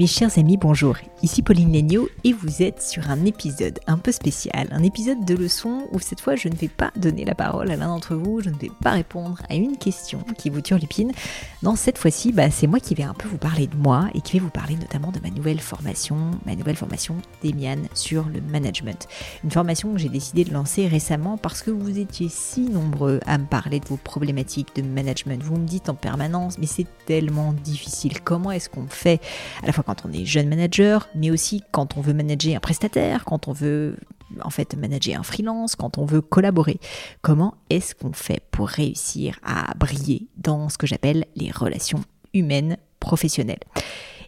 Mes chers amis, bonjour. Ici Pauline Legnaud et vous êtes sur un épisode un peu spécial, un épisode de leçon où cette fois je ne vais pas donner la parole à l'un d'entre vous, je ne vais pas répondre à une question qui vous turlupine. Non, cette fois-ci, bah, c'est moi qui vais un peu vous parler de moi et qui vais vous parler notamment de ma nouvelle formation, ma nouvelle formation d'Emian sur le management. Une formation que j'ai décidé de lancer récemment parce que vous étiez si nombreux à me parler de vos problématiques de management. Vous me dites en permanence, mais c'est tellement difficile. Comment est-ce qu'on fait à la fois quand on est jeune manager, mais aussi quand on veut manager un prestataire, quand on veut en fait manager un freelance, quand on veut collaborer. Comment est-ce qu'on fait pour réussir à briller dans ce que j'appelle les relations humaines professionnelles?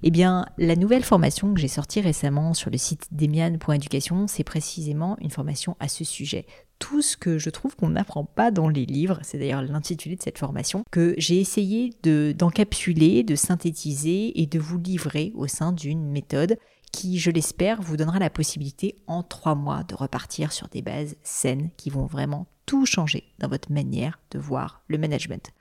Eh bien, la nouvelle formation que j'ai sortie récemment sur le site demian.education, c'est précisément une formation à ce sujet tout ce que je trouve qu'on n'apprend pas dans les livres, c'est d'ailleurs l'intitulé de cette formation, que j'ai essayé d'encapsuler, de synthétiser et de vous livrer au sein d'une méthode qui, je l'espère, vous donnera la possibilité en trois mois de repartir sur des bases saines qui vont vraiment tout changer dans votre manière de voir le management.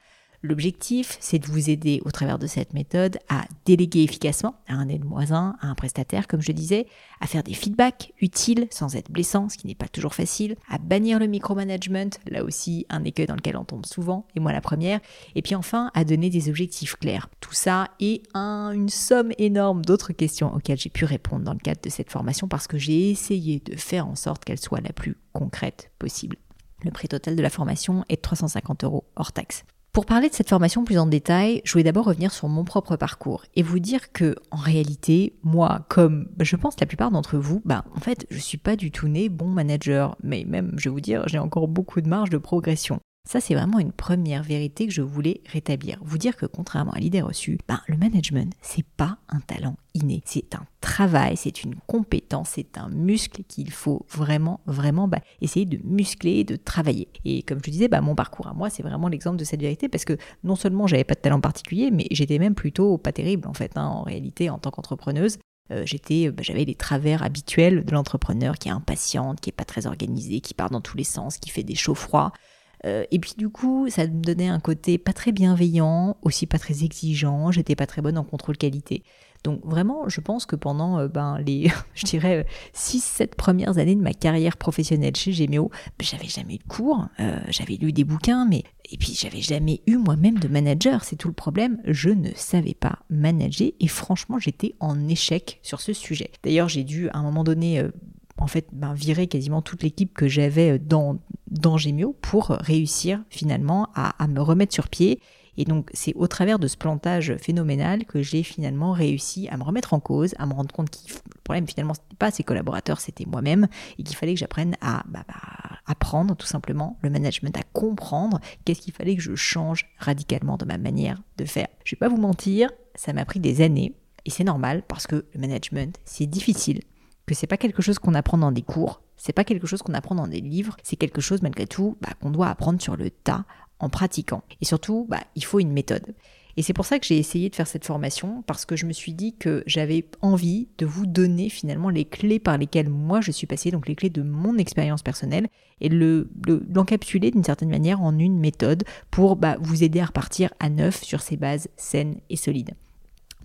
L'objectif, c'est de vous aider au travers de cette méthode à déléguer efficacement à un aide-moisin, à un prestataire, comme je disais, à faire des feedbacks utiles sans être blessant, ce qui n'est pas toujours facile, à bannir le micromanagement, là aussi un écueil dans lequel on tombe souvent, et moi la première, et puis enfin à donner des objectifs clairs. Tout ça et une somme énorme d'autres questions auxquelles j'ai pu répondre dans le cadre de cette formation parce que j'ai essayé de faire en sorte qu'elle soit la plus concrète possible. Le prix total de la formation est de 350 euros hors taxe. Pour parler de cette formation plus en détail, je voulais d'abord revenir sur mon propre parcours et vous dire que, en réalité, moi, comme je pense la plupart d'entre vous, bah, en fait, je suis pas du tout né bon manager, mais même, je vais vous dire, j'ai encore beaucoup de marge de progression. Ça, c'est vraiment une première vérité que je voulais rétablir. Vous dire que contrairement à l'idée reçue, ben, le management, c'est pas un talent inné. C'est un travail, c'est une compétence, c'est un muscle qu'il faut vraiment, vraiment bah, essayer de muscler, de travailler. Et comme je disais, bah, mon parcours à moi, c'est vraiment l'exemple de cette vérité parce que non seulement j'avais pas de talent particulier, mais j'étais même plutôt pas terrible en fait, hein, en réalité, en tant qu'entrepreneuse. Euh, j'étais, bah, j'avais les travers habituels de l'entrepreneur qui est impatiente, qui est pas très organisé, qui part dans tous les sens, qui fait des chauds froids. Euh, et puis du coup, ça me donnait un côté pas très bienveillant, aussi pas très exigeant, j'étais pas très bonne en contrôle qualité. Donc vraiment, je pense que pendant euh, ben, les, je dirais, 6-7 premières années de ma carrière professionnelle chez ben, j'avais jamais eu de cours, euh, j'avais lu des bouquins, mais et puis j'avais jamais eu moi-même de manager, c'est tout le problème, je ne savais pas manager et franchement j'étais en échec sur ce sujet. D'ailleurs j'ai dû à un moment donné en fait ben, virer quasiment toute l'équipe que j'avais dans, dans Gemio pour réussir finalement à, me remettre sur pied. Et donc c'est au travers de ce plantage phénoménal que j'ai finalement réussi à me remettre en cause, à me rendre compte que le problème finalement c'était pas ses collaborateurs, c'était moi-même et qu'il fallait que j'apprenne à bah, bah, apprendre tout simplement le management, à comprendre qu'est-ce qu'il fallait que je change radicalement dans ma manière de faire. Je vais pas vous mentir, ça m'a pris des années et c'est normal parce que le management c'est difficile, c'est pas quelque chose qu'on apprend dans des cours, c'est pas quelque chose qu'on apprend dans des livres, c'est quelque chose malgré tout bah, qu'on doit apprendre sur le tas en pratiquant. Et surtout, bah, il faut une méthode. Et c'est pour ça que j'ai essayé de faire cette formation, parce que je me suis dit que j'avais envie de vous donner finalement les clés par lesquelles moi je suis passée, donc les clés de mon expérience personnelle, et l'encapsuler d'une certaine manière en une méthode pour bah, vous aider à repartir à neuf sur ces bases saines et solides.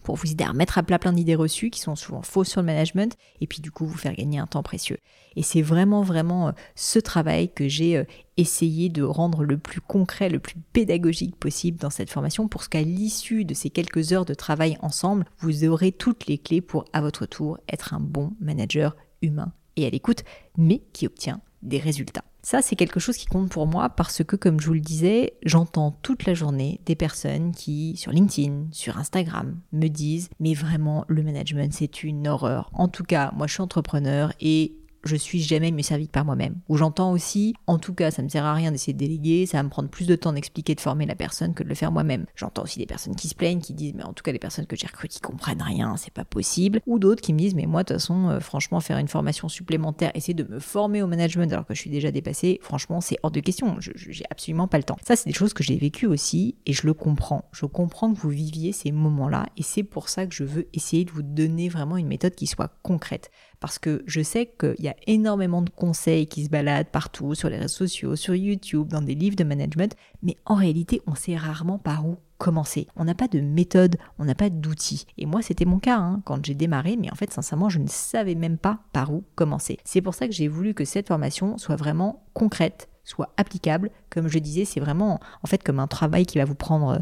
Pour vous aider à remettre à plat plein d'idées reçues qui sont souvent fausses sur le management et puis du coup vous faire gagner un temps précieux. Et c'est vraiment vraiment euh, ce travail que j'ai euh, essayé de rendre le plus concret, le plus pédagogique possible dans cette formation pour qu'à l'issue de ces quelques heures de travail ensemble, vous aurez toutes les clés pour à votre tour être un bon manager humain et à l'écoute, mais qui obtient des résultats. Ça, c'est quelque chose qui compte pour moi parce que, comme je vous le disais, j'entends toute la journée des personnes qui, sur LinkedIn, sur Instagram, me disent Mais vraiment, le management, c'est une horreur. En tout cas, moi, je suis entrepreneur et je suis jamais mieux servi que par moi-même. Ou j'entends aussi, en tout cas, ça me sert à rien d'essayer de déléguer, ça va me prendre plus de temps d'expliquer, de former la personne que de le faire moi-même. J'entends aussi des personnes qui se plaignent, qui disent, mais en tout cas, les personnes que j'ai recrutées comprennent rien, c'est pas possible. Ou d'autres qui me disent, mais moi, de toute façon, euh, franchement, faire une formation supplémentaire, essayer de me former au management alors que je suis déjà dépassée, franchement, c'est hors de question. J'ai absolument pas le temps. Ça, c'est des choses que j'ai vécues aussi et je le comprends. Je comprends que vous viviez ces moments-là et c'est pour ça que je veux essayer de vous donner vraiment une méthode qui soit concrète parce que je sais qu'il y a énormément de conseils qui se baladent partout, sur les réseaux sociaux, sur YouTube, dans des livres de management, mais en réalité, on sait rarement par où commencer. On n'a pas de méthode, on n'a pas d'outils. Et moi, c'était mon cas hein, quand j'ai démarré, mais en fait, sincèrement, je ne savais même pas par où commencer. C'est pour ça que j'ai voulu que cette formation soit vraiment concrète, soit applicable. Comme je disais, c'est vraiment en fait comme un travail qui va vous prendre, euh,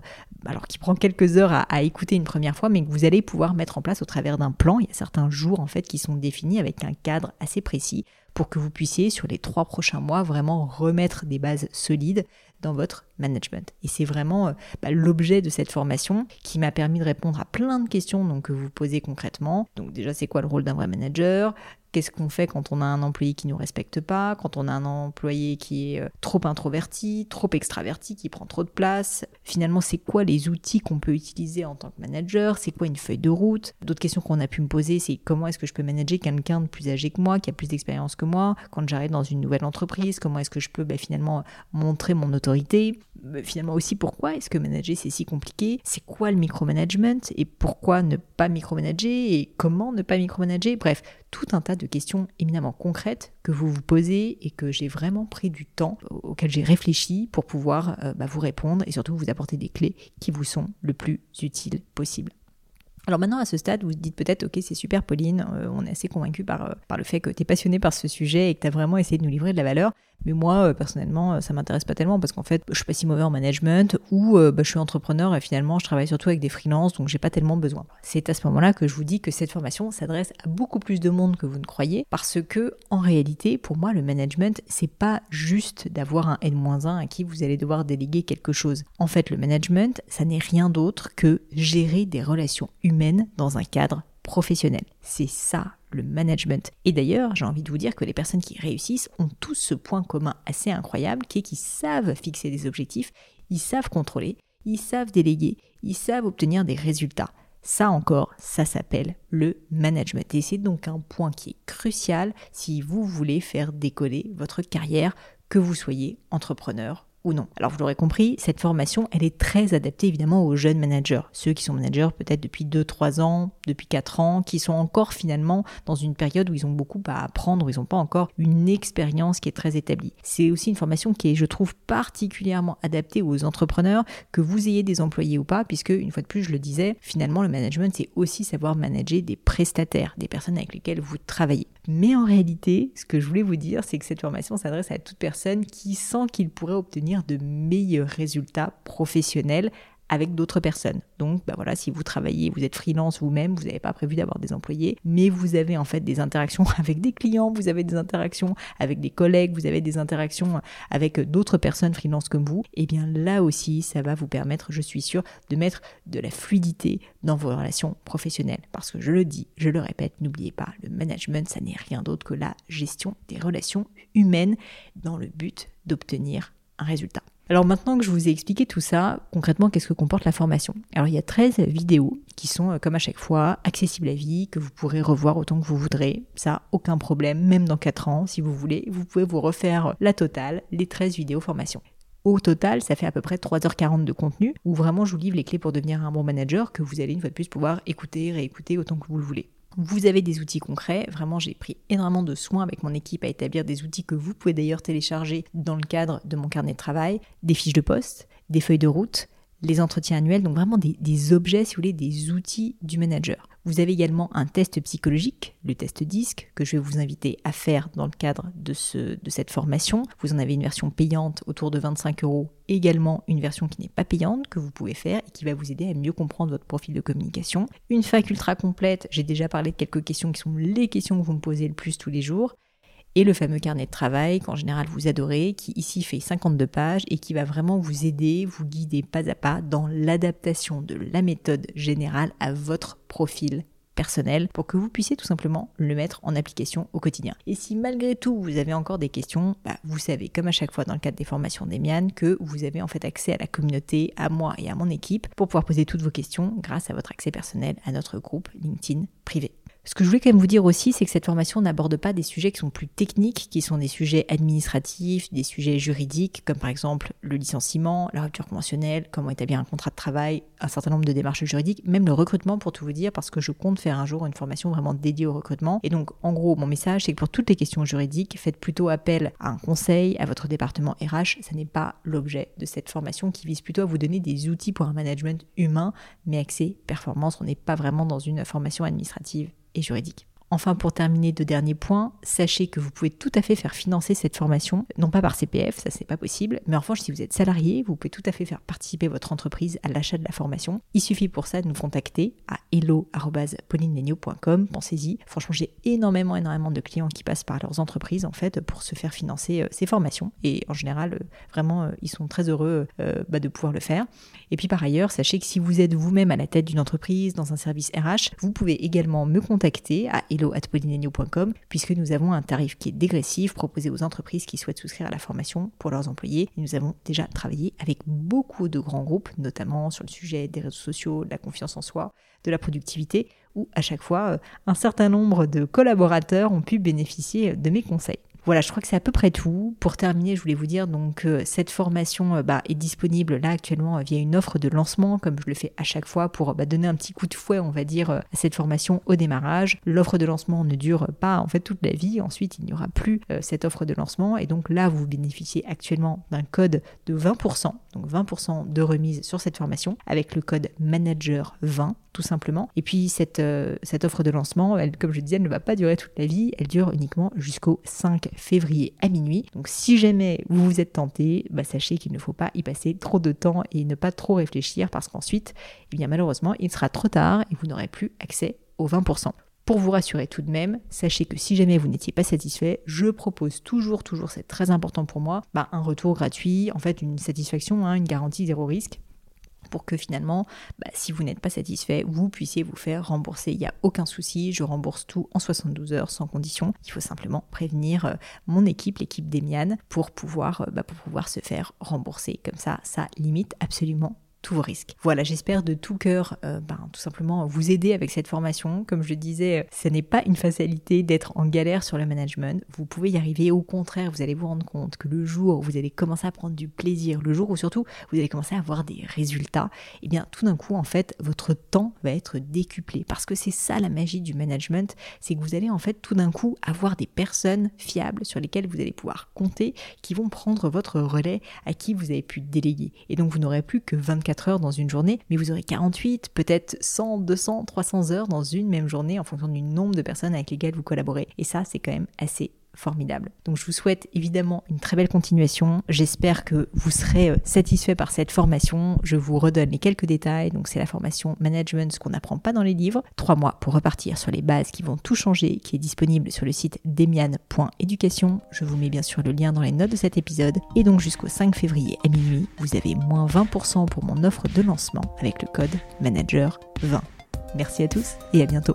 alors qui prend quelques heures à, écouter une première fois, mais que vous allez pouvoir mettre en place au travers d'un plan. Il y a certains jours en fait qui sont définis avec un cadre assez précis pour que vous puissiez sur les trois prochains mois vraiment remettre des bases solides dans votre management. Et c'est vraiment euh, bah, l'objet de cette formation qui m'a permis de répondre à plein de questions donc, que vous posez concrètement. Donc déjà, c'est quoi le rôle d'un vrai manager? Qu'est-ce qu'on fait quand on a un employé qui ne nous respecte pas, quand on a un employé qui est euh, trop introverti, trop extraverti, qui prend trop de place? Finalement, c'est quoi les outils qu'on peut utiliser en tant que manager? C'est quoi une feuille de route? D'autres questions qu'on a pu me poser, c'est comment est-ce que je peux manager quelqu'un de plus âgé que moi, qui a plus d'expérience que moi, quand j'arrive dans une nouvelle entreprise? Comment est-ce que je peux bah, finalement montrer mon autorité? Finalement aussi, pourquoi est-ce que manager c'est si compliqué? C'est quoi le micromanagement? Et pourquoi ne pas micromanager? Et comment ne pas micromanager? Bref, tout un tas de questions éminemment concrètes que vous vous posez et que j'ai vraiment pris du temps, auquel j'ai réfléchi pour pouvoir euh, bah, vous répondre et surtout vous apporter des clés qui vous sont le plus utiles possible. Alors maintenant, à ce stade, vous dites peut-être, ok, c'est super Pauline, euh, on est assez convaincu par, euh, par le fait que tu es passionné par ce sujet et que tu as vraiment essayé de nous livrer de la valeur. Mais moi, euh, personnellement, euh, ça m'intéresse pas tellement parce qu'en fait, je suis pas si mauvais en management ou euh, bah, je suis entrepreneur et finalement, je travaille surtout avec des freelances, donc j'ai pas tellement besoin. C'est à ce moment-là que je vous dis que cette formation s'adresse à beaucoup plus de monde que vous ne croyez parce que, en réalité, pour moi, le management, c'est pas juste d'avoir un N-1 à qui vous allez devoir déléguer quelque chose. En fait, le management, ça n'est rien d'autre que gérer des relations humaines dans un cadre professionnel. C'est ça le management. Et d'ailleurs, j'ai envie de vous dire que les personnes qui réussissent ont tous ce point commun assez incroyable qui est qu'ils savent fixer des objectifs, ils savent contrôler, ils savent déléguer, ils savent obtenir des résultats. Ça encore, ça s'appelle le management. Et c'est donc un point qui est crucial si vous voulez faire décoller votre carrière, que vous soyez entrepreneur non. Alors vous l'aurez compris, cette formation, elle est très adaptée évidemment aux jeunes managers, ceux qui sont managers peut-être depuis 2-3 ans, depuis 4 ans, qui sont encore finalement dans une période où ils ont beaucoup à apprendre, où ils n'ont pas encore une expérience qui est très établie. C'est aussi une formation qui est, je trouve, particulièrement adaptée aux entrepreneurs, que vous ayez des employés ou pas, puisque, une fois de plus, je le disais, finalement, le management, c'est aussi savoir manager des prestataires, des personnes avec lesquelles vous travaillez. Mais en réalité, ce que je voulais vous dire, c'est que cette formation s'adresse à toute personne qui sent qu'il pourrait obtenir de meilleurs résultats professionnels avec d'autres personnes. Donc bah voilà, si vous travaillez, vous êtes freelance vous-même, vous n'avez pas prévu d'avoir des employés, mais vous avez en fait des interactions avec des clients, vous avez des interactions avec des collègues, vous avez des interactions avec d'autres personnes freelance comme vous, et eh bien là aussi, ça va vous permettre, je suis sûre, de mettre de la fluidité dans vos relations professionnelles. Parce que je le dis, je le répète, n'oubliez pas, le management, ça n'est rien d'autre que la gestion des relations humaines dans le but d'obtenir résultat. Alors maintenant que je vous ai expliqué tout ça, concrètement, qu'est-ce que comporte la formation? Alors il y a 13 vidéos qui sont, euh, comme à chaque fois, accessibles à vie, que vous pourrez revoir autant que vous voudrez. Ça, aucun problème, même dans 4 ans, si vous voulez, vous pouvez vous refaire la totale, les 13 vidéos formation. Au total, ça fait à peu près 3h40 de contenu où vraiment je vous livre les clés pour devenir un bon manager que vous allez une fois de plus pouvoir écouter, réécouter autant que vous le voulez. Vous avez des outils concrets. Vraiment, j'ai pris énormément de soin avec mon équipe à établir des outils que vous pouvez d'ailleurs télécharger dans le cadre de mon carnet de travail, des fiches de poste, des feuilles de route, les entretiens annuels, donc vraiment des, des objets, si vous voulez, des outils du manager. Vous avez également un test psychologique, le test DISC, que je vais vous inviter à faire dans le cadre de cette formation. Vous en avez une version payante autour de 25 euros, également une version qui n'est pas payante que vous pouvez faire et qui va vous aider à mieux comprendre votre profil de communication. Une fac ultra complète, j'ai déjà parlé de quelques questions qui sont les questions que vous me posez le plus tous les jours et le fameux carnet de travail qu'en général vous adorez, qui ici fait 52 pages et qui va vraiment vous aider, vous guider pas à pas dans l'adaptation de la méthode générale à votre profil personnel pour que vous puissiez tout simplement le mettre en application au quotidien. Et si malgré tout vous avez encore des questions, bah, vous savez comme à chaque fois dans le cadre des formations d'Emian que vous avez en fait accès à la communauté, à moi et à mon équipe pour pouvoir poser toutes vos questions grâce à votre accès personnel à notre groupe LinkedIn privé. Ce que je voulais quand même vous dire aussi, c'est que cette formation n'aborde pas des sujets qui sont plus techniques, qui sont des sujets administratifs, des sujets juridiques, comme par exemple le licenciement, la rupture conventionnelle, comment établir un contrat de travail, un certain nombre de démarches juridiques, même le recrutement pour tout vous dire, parce que je compte faire un jour une formation vraiment dédiée au recrutement. Et donc, en gros, mon message, c'est que pour toutes les questions juridiques, faites plutôt appel à un conseil, à votre département RH. Ça n'est pas l'objet de cette formation qui vise plutôt à vous donner des outils pour un management humain, mais axé performance. On n'est pas vraiment dans une formation administrative et juridique. Enfin, pour terminer, deux derniers points, sachez que vous pouvez tout à fait faire financer cette formation, non pas par CPF, ça c'est pas possible, mais en revanche, si vous êtes salarié, vous pouvez tout à fait faire participer votre entreprise à l'achat de la formation. Il suffit pour ça de nous contacter à hello.paulinenegno.com, pensez-y. Franchement, j'ai énormément, énormément de clients qui passent par leurs entreprises en fait pour se faire financer euh, ces formations et en général, euh, vraiment, euh, ils sont très heureux bah, de pouvoir le faire. Et puis par ailleurs, sachez que si vous êtes vous-même à la tête d'une entreprise, dans un service RH, vous pouvez également me contacter à hello puisque nous avons un tarif qui est dégressif proposé aux entreprises qui souhaitent souscrire à la formation pour leurs employés. Et nous avons déjà travaillé avec beaucoup de grands groupes, notamment sur le sujet des réseaux sociaux, de la confiance en soi, de la productivité, où à chaque fois, euh, un certain nombre de collaborateurs ont pu bénéficier de mes conseils. Voilà, je crois que c'est à peu près tout. Pour terminer, je voulais vous dire donc euh, cette formation euh, bah, est disponible là actuellement euh, via une offre de lancement, comme je le fais à chaque fois pour bah, donner un petit coup de fouet, on va dire, à cette formation au démarrage. L'offre de lancement ne dure pas en fait toute la vie. Ensuite, il n'y aura plus cette offre de lancement et donc là, vous bénéficiez actuellement d'un code de 20%, donc 20% de remise sur cette formation avec le code manager 20 tout simplement. Et puis cette, cette offre de lancement, comme je disais, elle ne va pas durer toute la vie, elle dure uniquement jusqu'au 5 février à minuit. Donc si jamais vous vous êtes tenté, bah, sachez qu'il ne faut pas y passer trop de temps et ne pas trop réfléchir parce qu'ensuite, eh bien malheureusement, il sera trop tard et vous n'aurez plus accès aux 20%. Pour vous rassurer tout de même, sachez que si jamais vous n'étiez pas satisfait, je propose toujours, toujours, c'est très important pour moi, bah, un retour gratuit, en fait une satisfaction, hein, une garantie zéro risque pour que finalement, bah, si vous n'êtes pas satisfait, vous puissiez vous faire rembourser. Il n'y a aucun souci, je rembourse tout en 72 heures sans condition. Il faut simplement prévenir euh, mon équipe, l'équipe d'Emian, pour pouvoir, euh, bah, pour pouvoir se faire rembourser. Comme ça, ça limite absolument tous vos risques. Voilà, j'espère de tout cœur, euh, ben, tout simplement vous aider avec cette formation. Comme je disais, ce n'est pas une fatalité d'être en galère sur le management. Vous pouvez y arriver. Au contraire, vous allez vous rendre compte que le jour où vous allez commencer à prendre du plaisir, le jour où surtout vous allez commencer à avoir des résultats, et eh bien tout d'un coup, en fait, votre temps va être décuplé. Parce que c'est ça la magie du management, c'est que vous allez en fait tout d'un coup avoir des personnes fiables sur lesquelles vous allez pouvoir compter, qui vont prendre votre relais, à qui vous avez pu déléguer. Et donc vous n'aurez plus que 24 heures dans une journée, mais vous aurez 48, peut-être 100, 200, 300 heures dans une même journée en fonction du nombre de personnes avec lesquelles vous collaborez. Et ça, c'est quand même assez formidable. Donc je vous souhaite évidemment une très belle continuation. J'espère que vous serez euh, satisfait par cette formation. Je vous redonne les quelques détails. Donc c'est la formation management, ce qu'on n'apprend pas dans les livres. Trois mois pour repartir sur les bases qui vont tout changer, qui est disponible sur le site demian.education. Je vous mets bien sûr le lien dans les notes de cet épisode. Et donc jusqu'au 5 février à minuit, vous avez moins 20% pour mon offre de lancement avec le code manager 20. Merci à tous et à bientôt.